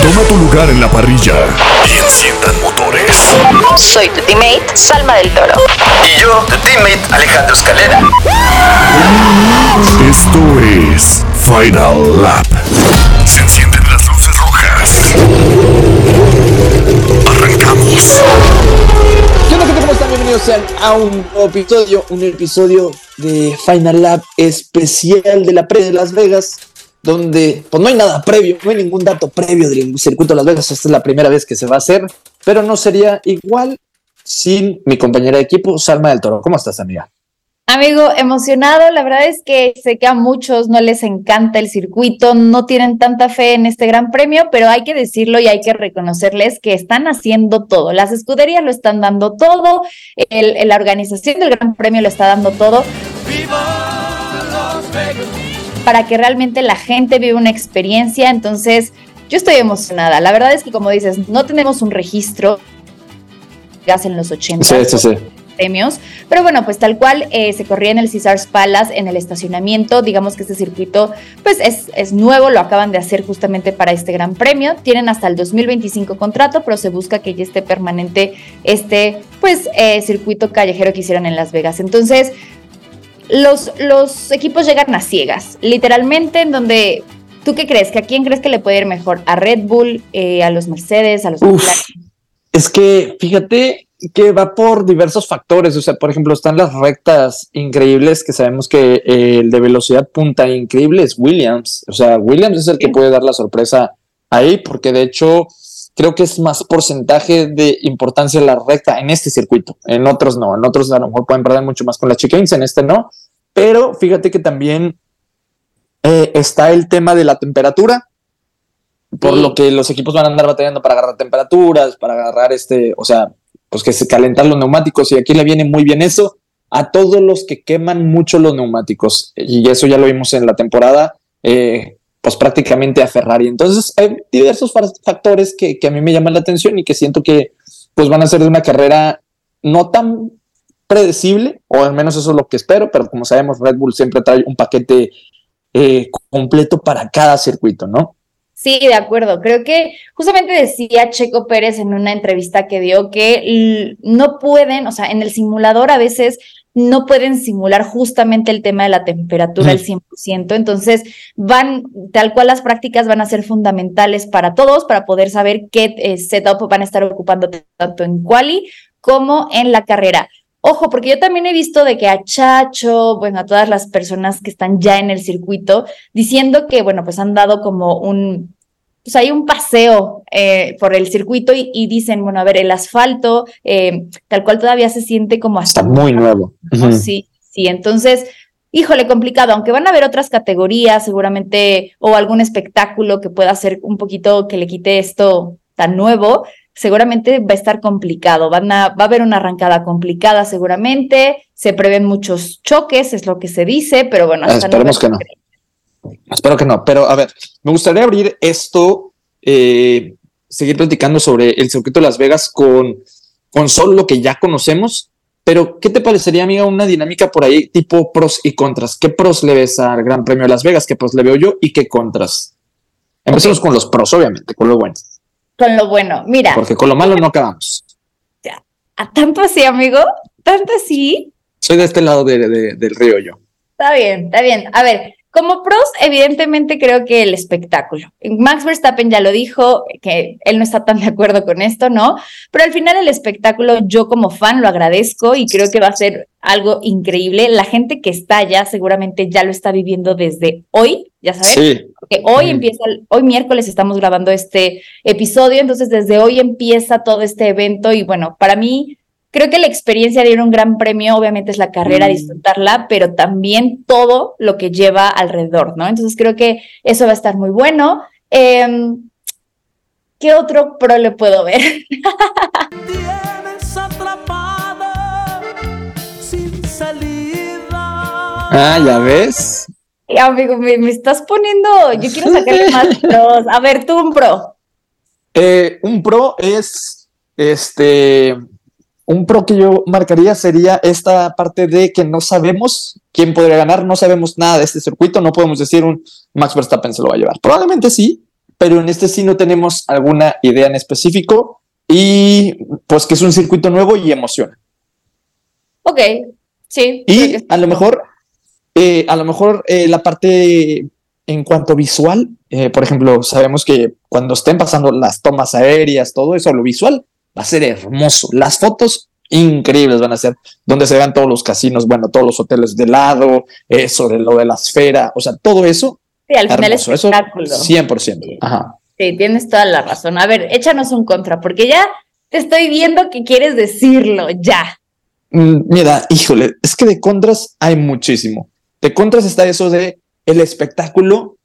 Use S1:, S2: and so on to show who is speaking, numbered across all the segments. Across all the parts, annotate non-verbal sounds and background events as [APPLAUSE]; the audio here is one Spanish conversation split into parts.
S1: Toma tu lugar en la parrilla y enciendan motores.
S2: Soy tu teammate, Salma del Toro.
S3: Y yo, tu teammate, Alejandro Escalera.
S1: Esto es Final Lap. Se encienden las luces rojas. Arrancamos.
S4: ¿Qué onda, gente? ¿Cómo están? Bienvenidos sean a un nuevo episodio, un episodio de Final Lap especial de la pre de Las Vegas, donde pues no hay nada previo, no hay ningún dato previo del circuito de Las Vegas, esta es la primera vez que se va a hacer, pero no sería igual sin mi compañera de equipo, Salma del Toro. ¿Cómo estás, amiga?
S5: Amigo, emocionado. La verdad es que sé que a muchos no les encanta el circuito, no tienen tanta fe en este gran premio, pero hay que decirlo y hay que reconocerles que están haciendo todo. Las escuderías lo están dando todo, el, la organización del gran premio lo está dando todo. Para que realmente la gente viva una experiencia. Entonces, yo estoy emocionada. La verdad es que, como dices, no tenemos un registro en los 80.
S4: Sí, sí, sí
S5: premios. Pero bueno, pues tal cual eh, se corría en el Caesars Palace, en el estacionamiento. Digamos que este circuito, pues es, es nuevo, lo acaban de hacer justamente para este gran premio. Tienen hasta el 2025 contrato, pero se busca que ya esté permanente este, pues, eh, circuito callejero que hicieron en Las Vegas. Entonces, los, los equipos llegan a ciegas, literalmente, en donde. ¿Tú qué crees? ¿Que a quién crees que le puede ir mejor? ¿A Red Bull, eh, a los Mercedes, a los
S4: Es que, fíjate, que va por diversos factores. O sea, por ejemplo, están las rectas increíbles que sabemos que eh, el de velocidad punta increíble es Williams. O sea, Williams es el que puede dar la sorpresa ahí, porque de hecho creo que es más porcentaje de importancia la recta en este circuito. En otros no. En otros a lo mejor pueden perder mucho más con las chicanes, en este no. Pero fíjate que también eh, está el tema de la temperatura por lo que los equipos van a andar batallando para agarrar temperaturas, para agarrar este, o sea, pues que se calentan los neumáticos y aquí le viene muy bien eso a todos los que queman mucho los neumáticos y eso ya lo vimos en la temporada, eh, pues prácticamente a Ferrari. Entonces hay diversos factores que, que, a mí me llaman la atención y que siento que pues van a ser de una carrera no tan predecible, o al menos eso es lo que espero, pero como sabemos Red Bull siempre trae un paquete eh, completo para cada circuito, ¿no?
S5: Sí, de acuerdo. Creo que justamente decía Checo Pérez en una entrevista que dio que no pueden, o sea, en el simulador a veces no pueden simular justamente el tema de la temperatura al 100%. Entonces, van, tal cual las prácticas van a ser fundamentales para todos, para poder saber qué eh, setup van a estar ocupando tanto en quali como en la carrera. Ojo, porque yo también he visto de que a Chacho, bueno, a todas las personas que están ya en el circuito, diciendo que, bueno, pues han dado como un, pues hay un paseo eh, por el circuito y, dicen, bueno, a ver, el asfalto, eh, tal cual todavía se siente como hasta...
S4: Está muy nuevo.
S5: Sí, sí, entonces, híjole, complicado, aunque van a haber otras categorías seguramente o algún espectáculo que pueda ser un poquito que le quite esto tan nuevo, seguramente va a estar complicado, Van a, va a haber una arrancada complicada seguramente, se prevén muchos choques, es lo que se dice, pero bueno,
S4: hasta esperemos que no. Espero que no, pero a ver, me gustaría abrir esto, eh, seguir platicando sobre el circuito de Las Vegas con, con solo lo que ya conocemos, pero ¿qué te parecería, amiga, una dinámica por ahí tipo pros y contras? ¿Qué pros le ves al Gran Premio de Las Vegas? ¿Qué pros le veo yo y qué contras? Empecemos con los pros, obviamente, con lo bueno.
S5: Con lo bueno, mira.
S4: Porque con lo malo no acabamos.
S5: Ya. ¿A tanto así, amigo? ¿Tanto así?
S4: Soy de este lado de, del río yo.
S5: Está bien, está bien. A ver, como pros, evidentemente creo que el espectáculo. Max Verstappen ya lo dijo, que él no está tan de acuerdo con esto, ¿no? Pero al final el espectáculo, yo como fan lo agradezco y creo que va a ser algo increíble. La gente que está allá seguramente ya lo está viviendo desde hoy, ya sabes. Sí. Porque hoy empieza, hoy miércoles estamos grabando este episodio, entonces desde hoy empieza todo este evento y bueno, para mí Creo que la experiencia de ir a un gran premio, obviamente, es la carrera, mm. disfrutarla, pero también todo lo que lleva alrededor, ¿no? Entonces creo que eso va a estar muy bueno. Em, ¿Qué otro pro le puedo ver? [LAUGHS]
S4: Ah, ya ves.
S5: Amigo, me, estás poniendo. Yo quiero sacarle más pros. A ver, tú un pro.
S4: Eh, un pro es este un pro que yo marcaría sería esta parte de que no sabemos quién podría ganar, no sabemos nada de este circuito, no podemos decir un Max Verstappen se lo va a llevar. Probablemente sí, pero en este sí no tenemos alguna idea en específico y pues que es un circuito nuevo y emociona.
S5: Ok, sí.
S4: Y
S5: que
S4: a lo mejor, eh, a lo mejor eh, la parte en cuanto visual, eh, por ejemplo, sabemos que cuando estén pasando las tomas aéreas, todo eso, lo visual va a ser hermoso. Las fotos increíbles van a ser, donde se vean todos los casinos, bueno, todos los hoteles de lado, de lo de la esfera, o sea, todo eso.
S5: Sí, al final es
S4: hermoso, eso
S5: espectáculo.
S4: 100%. Ajá.
S5: Sí, tienes toda la razón. A ver, échanos un contra, porque ya te estoy viendo que quieres decirlo, ya.
S4: Mm, Mira, híjole, es que de contras hay muchísimo. De contras está eso de el espectáculo,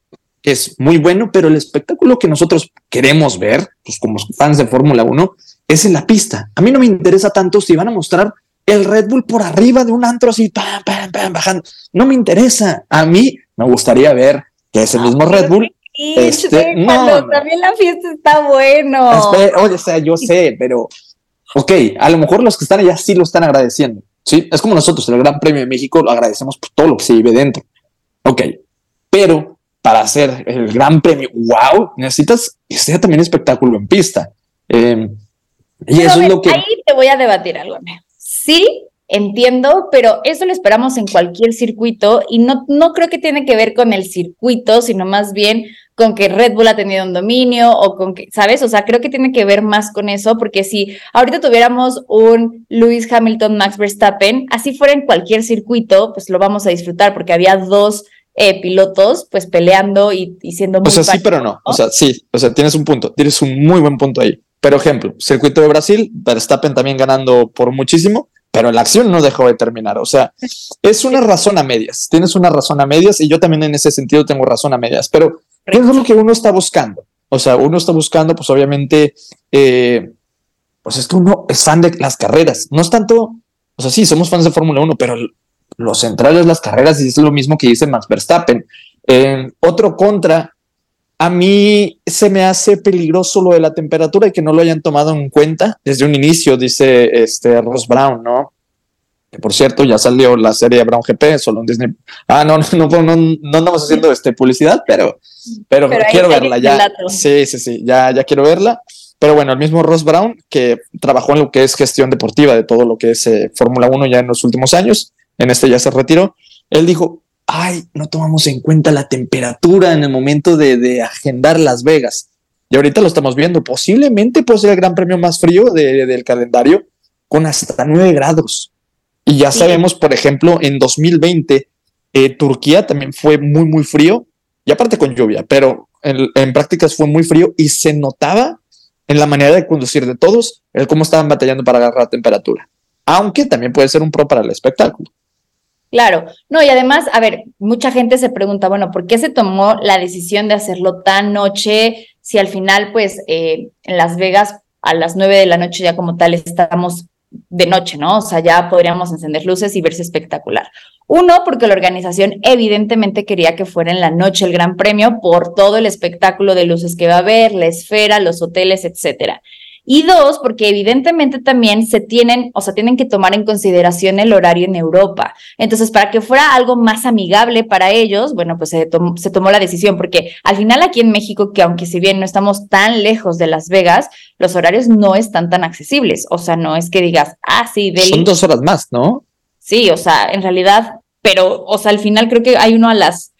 S4: que es muy bueno, pero el espectáculo que nosotros queremos ver, pues como fans de Fórmula 1, es en la pista. A mí no me interesa tanto si van a mostrar el Red Bull por arriba de un antro así, pam, pam, pam, bajando. No me interesa. A mí me gustaría ver que ese mismo Red Bull. Este,
S5: cuando
S4: no.
S5: también la fiesta está bueno.
S4: Oye, o sea, yo sé, pero ok, a lo mejor los que están allá sí lo están agradeciendo. Sí, es como nosotros, el Gran Premio de México lo agradecemos por todo lo que se vive dentro. Ok, pero para hacer el Gran Premio, wow, necesitas que sea también espectáculo en pista. Eh, y eso
S5: ver,
S4: es lo que.
S5: Ahí te voy a debatir algo. Sí, entiendo, pero eso lo esperamos en cualquier circuito y no, no creo que tiene que ver con el circuito, sino más bien con que Red Bull ha tenido un dominio o con que, ¿sabes? O sea, creo que tiene que ver más con eso, porque si ahorita tuviéramos un Lewis Hamilton, Max Verstappen, así fuera en cualquier circuito, pues lo vamos a disfrutar, porque había dos eh, pilotos pues peleando y, y siendo muy
S4: O sea, sí, pero no. O sea, sí, o sea, tienes un punto, tienes un muy buen punto ahí. Pero ejemplo, circuito de Brasil, Verstappen también ganando por muchísimo, pero la acción no dejó de terminar. O sea, es una razón a medias. Tienes una razón a medias y yo también en ese sentido tengo razón a medias. Pero ¿qué es lo que uno está buscando? O sea, uno está buscando, pues obviamente, eh, pues es que uno es fan de las carreras. No es tanto, o sea, sí, somos fans de Fórmula 1, pero lo central es las carreras y es lo mismo que dice Max Verstappen. Eh, otro contra, a mí se me hace peligroso lo de la temperatura y que no lo hayan tomado en cuenta desde un inicio, dice este Ross Brown, ¿no? Que por cierto, ya salió la serie Brown GP, solo en Disney. Ah, no, no, no, no, no andamos haciendo este publicidad, pero, pero, quiero verla ya. Sí, sí, sí, ya, ya quiero verla. Pero bueno, el mismo Ross Brown, que trabajó en lo que es gestión deportiva de todo lo que es eh, Fórmula 1 ya en los últimos años, en este ya se retiró, él dijo, ay, no tomamos en cuenta la temperatura en el momento de, de agendar Las Vegas. Y ahorita lo estamos viendo, posiblemente puede ser el gran premio más frío de- del calendario, con hasta 9 grados. Y ya
S5: Sí.
S4: sabemos, por ejemplo, en 2020, eh, Turquía también fue muy, muy frío, y aparte con lluvia, pero en, en prácticas fue muy frío y se notaba en la manera de conducir de todos, el cómo estaban batallando para agarrar la temperatura. Aunque también puede ser un pro para el espectáculo.
S5: Claro, no, y además, a ver, mucha gente se pregunta, bueno, ¿por qué se tomó la decisión de hacerlo tan noche si al final, pues, eh, en Las Vegas a las nueve de la noche ya como tal estamos de noche, ¿no? O sea, ya podríamos encender luces y verse espectacular. Uno, porque la organización evidentemente quería que fuera en la noche el Gran Premio por todo el espectáculo de luces que va a haber, la esfera, los hoteles, etcétera. Y dos, porque evidentemente también se tienen, o sea, tienen que tomar en consideración el horario en Europa. Entonces, para que fuera algo más amigable para ellos, bueno, pues se, tom se tomó la decisión, porque al final aquí en México, que aunque si bien no estamos tan lejos de Las Vegas, los horarios no están tan accesibles. O sea, no es que digas, ah, sí, Delhi.
S4: Son dos horas más, ¿no?
S5: Sí, o sea, en realidad, pero, o sea, al final creo que hay uno a las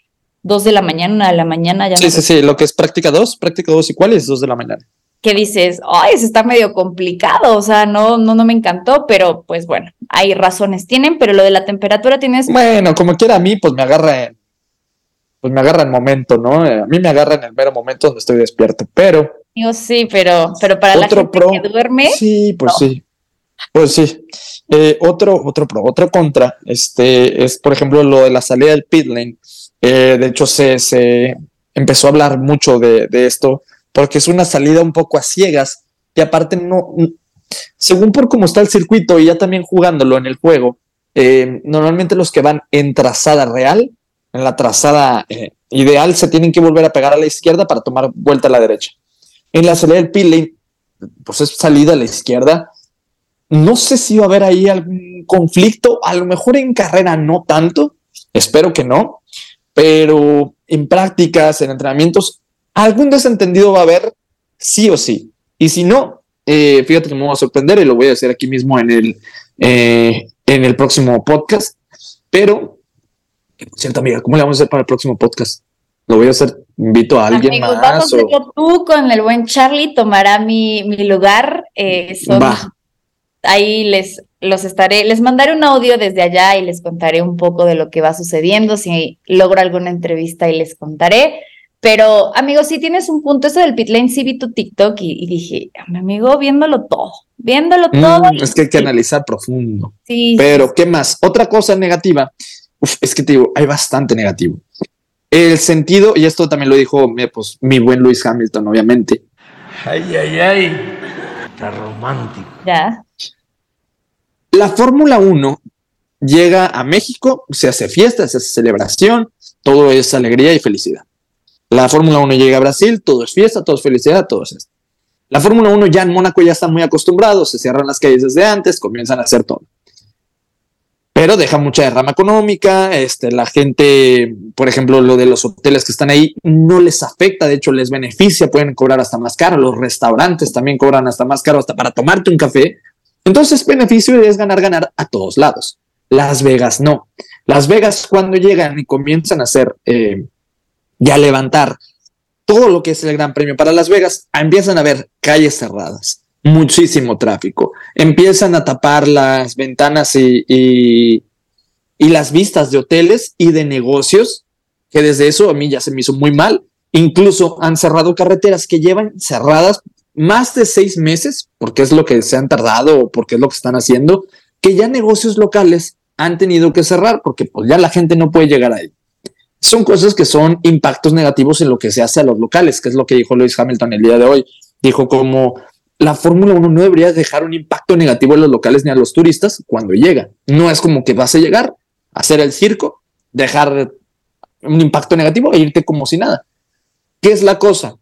S5: dos de la mañana, una de la mañana, ya
S4: Sí,
S5: no
S4: sí, sí, lo que es práctica 2, práctica 2 y cuál es 2 de la mañana.
S5: Que dices, ay, eso está medio complicado, o sea, no, no, no me encantó, pero pues bueno, hay razones tienen, pero lo de la temperatura tienes,
S4: Bueno, como quiera a mí, pues me agarra en, pues me agarra en momento, ¿no? Eh, A mí me agarra en el mero momento donde estoy despierto, pero
S5: digo, sí, pero, pero para la gente
S4: pro.
S5: que duerme,
S4: sí, pues
S5: No.
S4: sí, pues sí. Eh, otro, otro pro, otro contra, este es por ejemplo lo de la salida del pit lane. Eh, de hecho, se, se empezó a hablar mucho de, de esto porque es una salida un poco a ciegas y aparte no, según por cómo está el circuito y ya también jugándolo en el juego, eh, normalmente los que van en trazada real, en la trazada eh, ideal, se tienen que volver a pegar a la izquierda para tomar vuelta a la derecha. En la salida del pit lane, pues es salida a la izquierda. No sé si va a haber ahí algún conflicto, a lo mejor en carrera no tanto, espero que no, pero en prácticas, en entrenamientos, algún desentendido va a haber sí o sí. Y si no, eh, fíjate que me voy a sorprender y lo voy a hacer aquí mismo en el, eh, en el próximo podcast. Pero, cierto, amiga, ¿cómo le vamos a hacer para el próximo podcast? Lo voy a hacer, invito a alguien
S5: Amigos,
S4: más.
S5: vamos
S4: o-
S5: tú con el buen Charlie, tomará mi, mi lugar. eh, son- ahí les los estaré, les mandaré un audio desde allá y les contaré un poco de lo que va sucediendo, si logro alguna entrevista y les contaré. Pero, amigos, si tienes un punto, eso del pit lane, sí vi tu TikTok y, y dije, "Ah, mi amigo, viéndolo todo, viéndolo
S4: Mm,
S5: todo. y-
S4: es que hay que analizar profundo.
S5: sí,
S4: Pero, ¿qué más? Otra cosa negativa. Uf, es que te digo, hay bastante negativo. El sentido, y esto también lo dijo mi, pues, mi buen Luis Hamilton, obviamente.
S6: Ay, ay, ay. Está romántico.
S5: ya.
S4: La Fórmula 1 llega a México, se hace fiesta, se hace celebración, todo es alegría y felicidad. La Fórmula 1 llega a Brasil, todo es fiesta, todo es felicidad, todo es esto. La Fórmula 1 ya en Mónaco ya están muy acostumbrados, se cierran las calles desde antes, comienzan a hacer todo. Pero deja mucha derrama económica, este, la gente, por ejemplo, lo de los hoteles que están ahí, no les afecta, de hecho les beneficia, pueden cobrar hasta más caro, los restaurantes también cobran hasta más caro, hasta para tomarte un café, entonces, beneficio es ganar, ganar a todos lados. Las Vegas no. Las Vegas cuando llegan y comienzan a hacer, eh, ya levantar todo lo que es el Gran Premio para Las Vegas, empiezan a ver calles cerradas, muchísimo tráfico, empiezan a tapar las ventanas y, y, y las vistas de hoteles y de negocios, que desde eso a mí ya se me hizo muy mal. Incluso han cerrado carreteras que llevan cerradas más de seis meses, porque es lo que se han tardado o porque es lo que están haciendo, que ya negocios locales han tenido que cerrar porque pues ya la gente no puede llegar ahí. Son cosas que son impactos negativos en lo que se hace a los locales, que es lo que dijo Lewis Hamilton el día de hoy. Dijo como la Fórmula 1 no debería dejar un impacto negativo en los locales ni a los turistas cuando llega. No es como que vas a llegar a hacer el circo, dejar un impacto negativo e irte como si nada. ¿Qué es la cosa?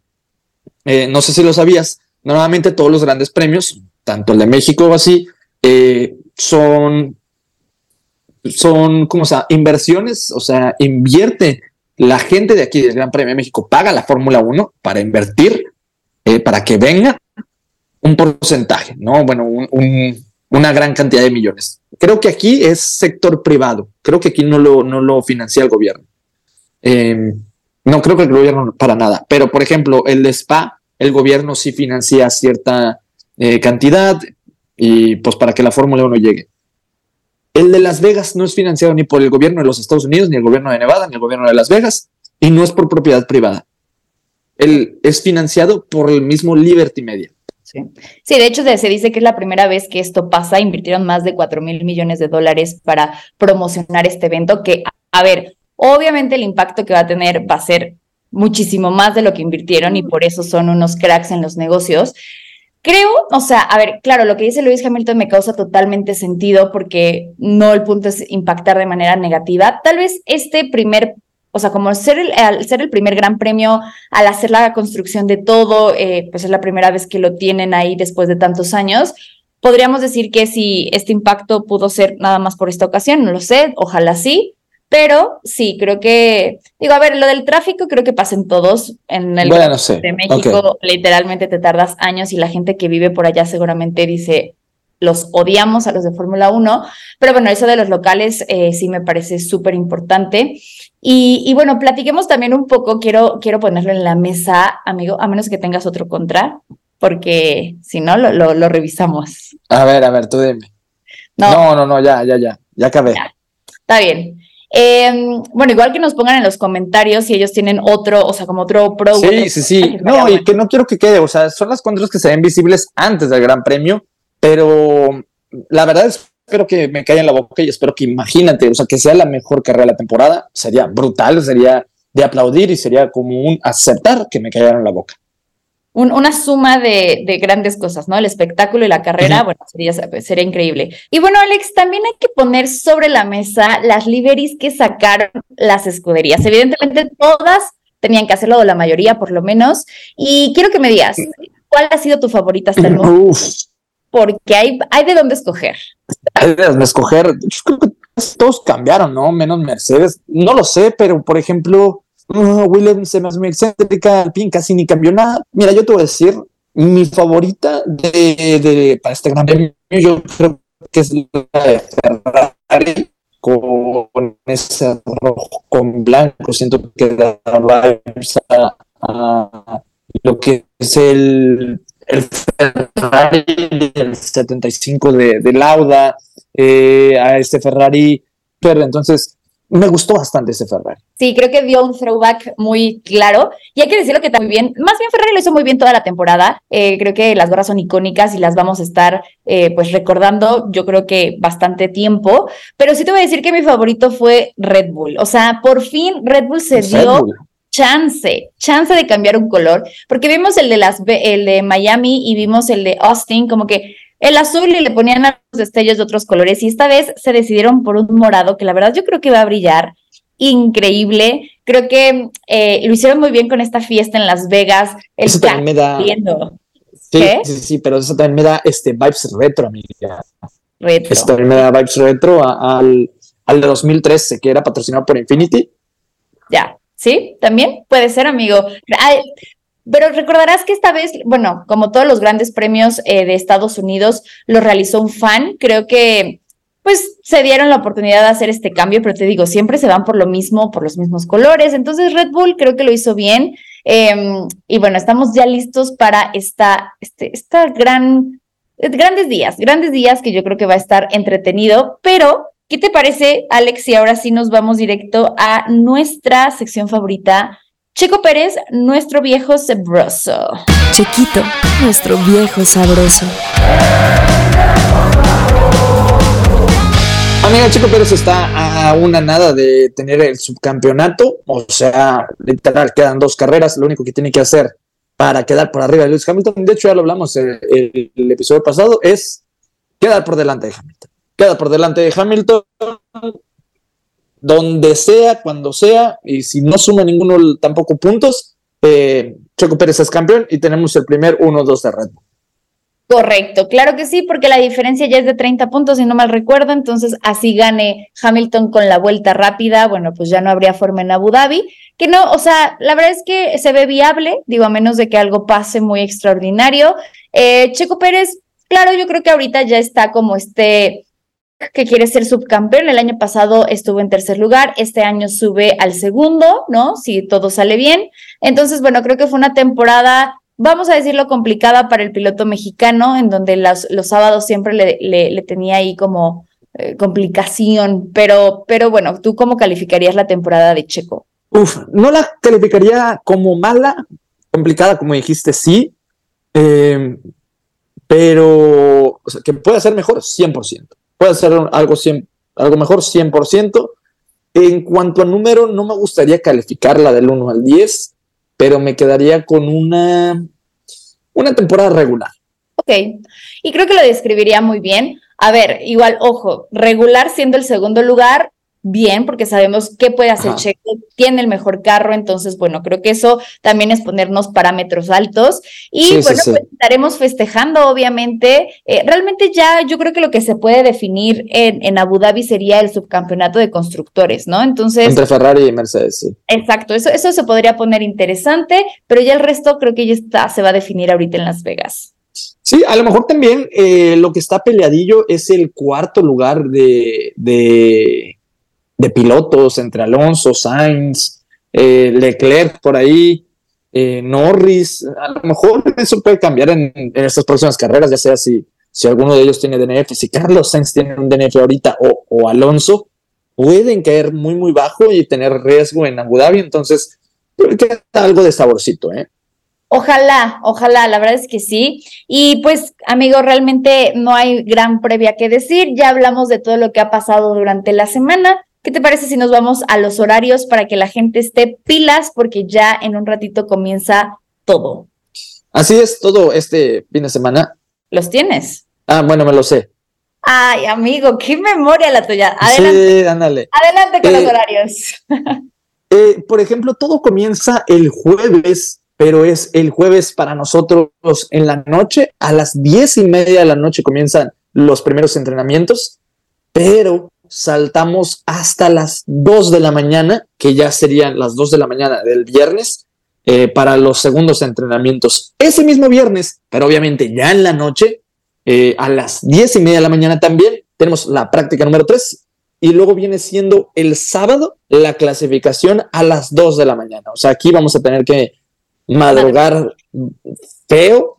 S4: Eh, no sé si lo sabías, normalmente todos los grandes premios, tanto el de México o así, eh, son, son, como sea, inversiones, o sea, invierte la gente de aquí del Gran Premio de México, paga la Fórmula 1 para invertir, eh, para que venga un porcentaje, ¿no? Bueno, un- un- una gran cantidad de millones. Creo que aquí es sector privado, creo que aquí no lo, no lo financia el gobierno. Eh, no creo que el gobierno para nada, pero por ejemplo, el de Spa, el gobierno sí financia cierta eh, cantidad y pues para que la Fórmula 1 llegue. El de Las Vegas no es financiado ni por el gobierno de los Estados Unidos, ni el gobierno de Nevada, ni el gobierno de Las Vegas, y no es por propiedad privada. Él es financiado por el mismo Liberty Media.
S5: Sí. Sí, de hecho se se dice que es la primera vez que esto pasa. Invirtieron más de 4 mil millones de dólares para promocionar este evento, que, a ver, obviamente el impacto que va a tener va a ser muchísimo más de lo que invirtieron y por eso son unos cracks en los negocios. Creo, o sea, a ver, claro, lo que dice Lewis Hamilton me causa totalmente sentido porque no el punto es impactar de manera negativa. Tal vez este primer, o sea, como ser el, al ser el primer gran premio, al hacer la construcción de todo, eh, pues es la primera vez que lo tienen ahí después de tantos años. Podríamos decir que si este impacto pudo ser nada más por esta ocasión, no lo sé, ojalá sí, pero sí, creo que, digo, a ver, lo del tráfico creo que pasa en todos, en el
S4: Bueno,
S5: de México literalmente te tardas años y la gente que vive por allá seguramente dice, los odiamos a los de Fórmula 1, pero bueno, eso de los locales eh, sí me parece súper importante. Y, y bueno, platiquemos también un poco, quiero, quiero ponerlo en la mesa, amigo, a menos que tengas otro contra, porque si no, lo, lo, lo revisamos.
S4: A ver, a ver, tú dime.
S5: No,
S4: No, no, no, ya, ya, ya, ya acabé.
S5: Ya. está bien. Eh, bueno, igual que nos pongan en los comentarios si ellos tienen otro, o sea, como otro pro.
S4: Sí,
S5: otro
S4: sí, sí. No, y que no quiero que quede, o sea, son las contras que se ven visibles antes del Gran Premio, pero la verdad es espero que me caiga en la boca y espero que imagínate, o sea, que sea la mejor carrera de la temporada, sería brutal, sería de aplaudir y sería como un aceptar que me en la boca.
S5: Un- una suma de, de grandes cosas, ¿no? El espectáculo y la carrera, bueno, sería, sería increíble. Y bueno, Alex, también hay que poner sobre la mesa las liveries que sacaron las escuderías. Evidentemente, todas tenían que hacerlo, o la mayoría por lo menos. Y quiero que me digas, ¿cuál ha sido tu favorita hasta el momento?
S4: Uf,
S5: Porque hay, hay de dónde escoger.
S4: hay de escoger. Yo creo que todos cambiaron, ¿no? Menos Mercedes. No lo sé, pero por ejemplo, uh, Williams se me hace muy excéntrica, Alpine casi ni cambió nada. Mira, yo te voy a decir, mi favorita de, de- para este gran premio, yo creo que es la de Ferrari con ese rojo con blanco. Siento que da vibes a, a lo que es el, el Ferrari del 75 de, de Lauda, eh, a este Ferrari. Pero entonces, me gustó bastante ese Ferrari.
S5: Sí, creo que dio un throwback muy claro. Y hay que decirlo que también, más bien Ferrari lo hizo muy bien toda la temporada. Eh, creo que las gorras son icónicas y las vamos a estar eh, pues recordando, yo creo que bastante tiempo. Pero sí te voy a decir que mi favorito fue Red Bull. O sea, por fin Red Bull se
S4: Red
S5: dio
S4: Bull.
S5: chance, chance de cambiar un color, porque vimos el de las el de Miami y vimos el de Austin, como que el azul y le ponían a los destellos de otros colores, y esta vez se decidieron por un morado que la verdad yo creo que va a brillar increíble. Creo que eh, lo hicieron muy bien con esta fiesta en Las Vegas. El
S4: Eso también me da.
S5: viendo
S4: Sí,
S5: ¿Qué?
S4: sí, sí, pero eso también me da este vibes retro, amiga.
S5: retro.
S4: Eso también me da vibes retro a- al, al de 2013, que era patrocinado por Infinity.
S5: Ya, ¿sí? También puede ser, amigo. Ay, pero recordarás que esta vez, bueno, como todos los grandes premios eh, de Estados Unidos, lo realizó un fan. Creo que, pues, se dieron la oportunidad de hacer este cambio, pero te digo, siempre se van por lo mismo, por los mismos colores. Entonces, Red Bull creo que lo hizo bien. Eh, y bueno, estamos ya listos para esta, este, esta gran, grandes días, grandes días que yo creo que va a estar entretenido, pero ¿qué te parece, Alex? Y ahora sí nos vamos directo a nuestra sección favorita. Checo Pérez, nuestro viejo sabroso.
S7: Chiquito, nuestro viejo sabroso.
S4: Amiga, Chico Pérez está a una nada de tener el subcampeonato. O sea, literal, quedan dos carreras. Lo único que tiene que hacer para quedar por arriba de Lewis Hamilton, de hecho ya lo hablamos en el, el episodio pasado, es quedar por delante de Hamilton. Queda por delante de Hamilton donde sea, cuando sea, y si no suma ninguno tampoco puntos, eh, Checo Pérez es campeón y tenemos el primer 1-2 de Red.
S5: Correcto, claro que sí, porque la diferencia ya es de 30 puntos, si no mal recuerdo, entonces así gane Hamilton con la vuelta rápida, bueno, pues ya no habría forma en Abu Dhabi, que no, o sea, la verdad es que se ve viable, digo, a menos de que algo pase muy extraordinario. Eh, Checo Pérez, claro, yo creo que ahorita ya está como este que quiere ser subcampeón. El año pasado estuvo en tercer lugar, este año sube al segundo, ¿no? Si todo sale bien. Entonces, bueno, creo que fue una temporada, vamos a decirlo, complicada para el piloto mexicano, en donde los sábados siempre le, le- le tenía ahí como eh, complicación. Pero, pero bueno, ¿tú cómo calificarías la temporada de Checo?
S4: Uf, no la calificaría como mala, complicada, como dijiste, sí, eh, pero o sea, que puede ser mejor, 100%. Puede ser algo, 100 algo mejor, 100%. En cuanto a número, no me gustaría calificarla del 1 al 10, pero me quedaría con una, una temporada regular.
S5: Ok, y creo que lo describiría muy bien. A ver, igual, ojo, regular siendo el segundo lugar, bien, porque sabemos qué puede hacer
S4: Ajá.
S5: Checo, tiene el mejor carro, entonces, bueno, creo que eso también es ponernos parámetros altos. Y
S4: Sí, sí,
S5: bueno,
S4: sí.
S5: pues estaremos festejando, obviamente. Eh, realmente ya yo creo que lo que se puede definir en, en Abu Dhabi sería el subcampeonato de constructores, ¿no? Entonces,
S4: Entre Ferrari y Mercedes, sí.
S5: exacto, eso, eso se podría poner interesante, pero ya el resto creo que ya está, se va a definir ahorita en Las Vegas.
S4: Sí, a lo mejor también eh, lo que está peleadillo es el cuarto lugar de, de, de pilotos entre Alonso, Sainz, eh, Leclerc por ahí, eh, Norris. A lo mejor [LAUGHS] eso puede cambiar en, estas próximas carreras, ya sea si, si alguno de ellos tiene DNF, si Carlos Sainz tiene un DNF ahorita o, o Alonso, pueden caer muy, muy bajo y tener riesgo en Abu Dhabi. Entonces, queda algo de saborcito, ¿eh?
S5: Ojalá, ojalá, la verdad es que sí. Y pues, amigo, realmente no hay gran previa que decir. Ya hablamos de todo lo que ha pasado durante la semana. ¿Qué te parece si nos vamos a los horarios para que la gente esté pilas? Porque ya en un ratito comienza todo.
S4: Así es todo este fin de semana.
S5: ¿Los tienes?
S4: Ah, bueno, me lo sé.
S5: Ay, amigo, qué memoria la tuya. Adelante.
S4: Sí, ándale.
S5: Adelante con
S4: Eh,
S5: los horarios. [LAUGHS]
S4: Eh, por ejemplo, todo comienza el jueves, pero es el jueves para nosotros en la noche. A las diez y media de la noche comienzan los primeros entrenamientos, pero saltamos hasta las dos de la mañana, que ya serían las dos de la mañana del viernes, eh, para los segundos entrenamientos. Ese mismo viernes, pero obviamente ya en la noche, eh, a las diez y media de la mañana también, tenemos la práctica número tres y luego viene siendo el sábado la clasificación a las 2 de la mañana. O sea, aquí vamos a tener que madrugar feo,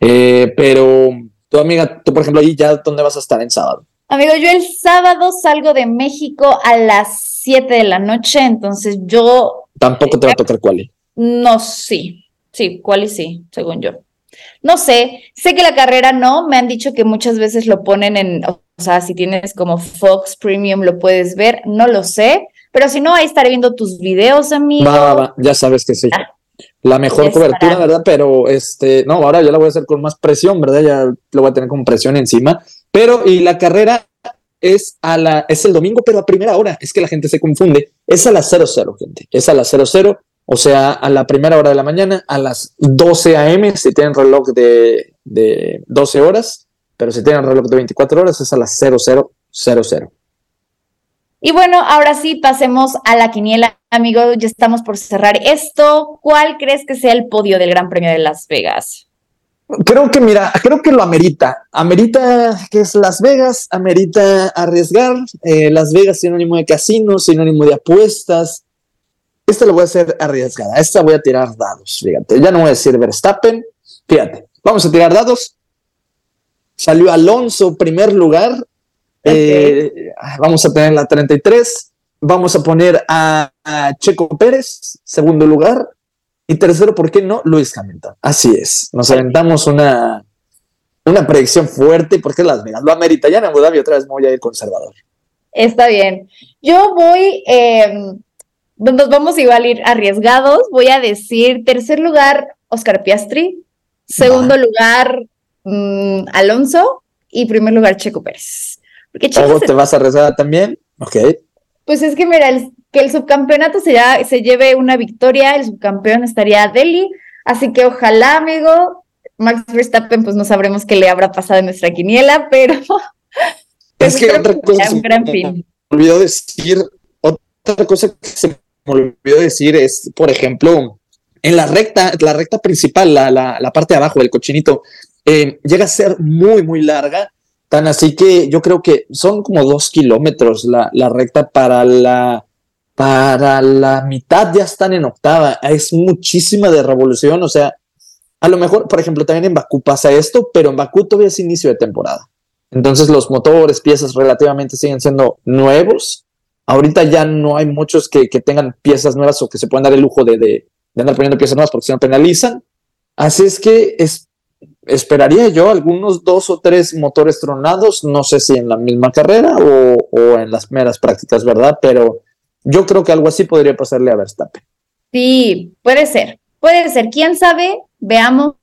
S4: eh, pero tu amiga, tú por ejemplo, ahí ya, ¿dónde vas a estar en sábado?
S5: Amigo, yo el sábado salgo de México a las 7 de la noche, entonces yo
S4: Tampoco te va a tocar cuál.
S5: no, sí, sí, cuál y sí, según yo. No sé, sé que la carrera no, me han dicho que muchas veces lo ponen en, o sea, si tienes como Fox Premium lo puedes ver, no lo sé, pero si no, ahí estaré viendo tus videos, amigo.
S4: Va, va, va, ya sabes que sí.
S5: Ah.
S4: La mejor cobertura. ¿verdad? Pero este, no, ahora ya la voy a hacer con más presión, ¿verdad? Ya lo voy a tener con presión encima. Pero, y la carrera es a la, es el domingo, pero a primera hora. Es que la gente se confunde. Es a las 00, gente. Es a las 00, o sea, a la primera hora de la mañana, a las 12 a.m. si tienen reloj de, de 12 horas, pero si tienen reloj de 24 horas, es a las 0000.
S5: Y bueno, ahora sí, pasemos a la quiniela, amigo, ya estamos por cerrar esto. ¿Cuál crees que sea el podio del Gran Premio de Las Vegas?
S4: Creo que, mira, creo que lo amerita. Amerita que es Las Vegas, amerita arriesgar. Eh, Las Vegas, sinónimo de casino, sinónimo de apuestas. Esta lo voy a hacer arriesgada. Esta voy a tirar dados, fíjate. Ya no voy a decir Verstappen. Fíjate, vamos a tirar dados. Salió Alonso, primer lugar. Eh, vamos a tener la 33. Vamos a poner a, a Checo Pérez, segundo lugar. Y tercero, ¿por qué no? Luis Hamilton. Así es. Nos aventamos una, una predicción fuerte porque Las Vegas lo amerita. Ya en Abu Dhabi otra vez me voy a ir conservador.
S5: Está bien. Yo voy, eh, nos vamos igual a ir arriesgados. Voy a decir tercer lugar, Oscar Piastri. Segundo lugar, mm, Alonso. Y primer lugar, Checo Pérez. Porque Checo
S4: ¿Ojo,
S5: se-
S4: te vas a arriesgar también? Ok.
S5: Pues es que mira, el- que el subcampeonato se, ya- se lleve una victoria, el subcampeón estaría Delhi, así que ojalá, amigo, Max Verstappen, pues no sabremos qué le habrá pasado en nuestra quiniela, pero [LAUGHS]
S4: Es que
S5: espero
S4: otra
S5: que
S4: cosa
S5: un gran
S4: me olvidó decir, otra cosa que se me olvidó decir es, por ejemplo, en la recta, la recta principal, la, la, la parte de abajo del cochinito, eh, llega a ser muy, muy larga, tan así que yo creo que son como dos kilómetros la, la recta para la, para la mitad ya están en octava, es muchísima de revolución, o sea, a lo mejor, por ejemplo, también en Bakú pasa esto, pero en Bakú todavía es inicio de temporada. Entonces los motores, piezas relativamente siguen siendo nuevos. Ahorita ya no hay muchos que, que tengan piezas nuevas o que se puedan dar el lujo de, de- de andar poniendo piezas nuevas porque si no penalizan. Así es que es, esperaría yo algunos dos o tres motores tronados, no sé si en la misma carrera o, o en las meras prácticas, ¿verdad? Pero yo creo que algo así podría pasarle a Verstappen.
S5: Sí, puede ser, puede ser. ¿Quién sabe? Veamos.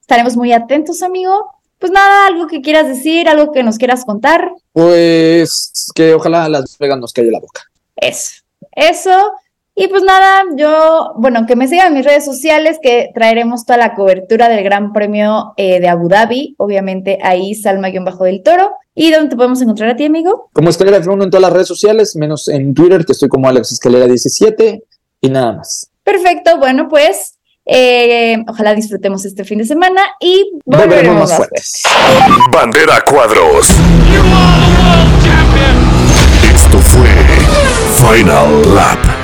S5: Estaremos muy atentos, amigo. Pues nada, algo que quieras decir, algo que nos quieras contar.
S4: Pues que ojalá Las Vegas nos calle la boca.
S5: Eso, eso. Y pues nada, yo, bueno, que me sigan en mis redes sociales, que traeremos toda la cobertura del Gran Premio eh, de Abu Dhabi. Obviamente ahí, Salma-Bajo del Toro. ¿Y dónde te podemos encontrar a ti, amigo?
S4: Como Escalera F1 en todas las redes sociales, menos en Twitter, que estoy como Alex Escalera 17 y nada más.
S5: Perfecto, bueno, pues eh, ojalá disfrutemos este fin de semana y
S4: Volveremos
S5: volveremos
S4: más
S5: más
S4: fuertes.
S1: Bandera Cuadros. Esto fue Final Lap.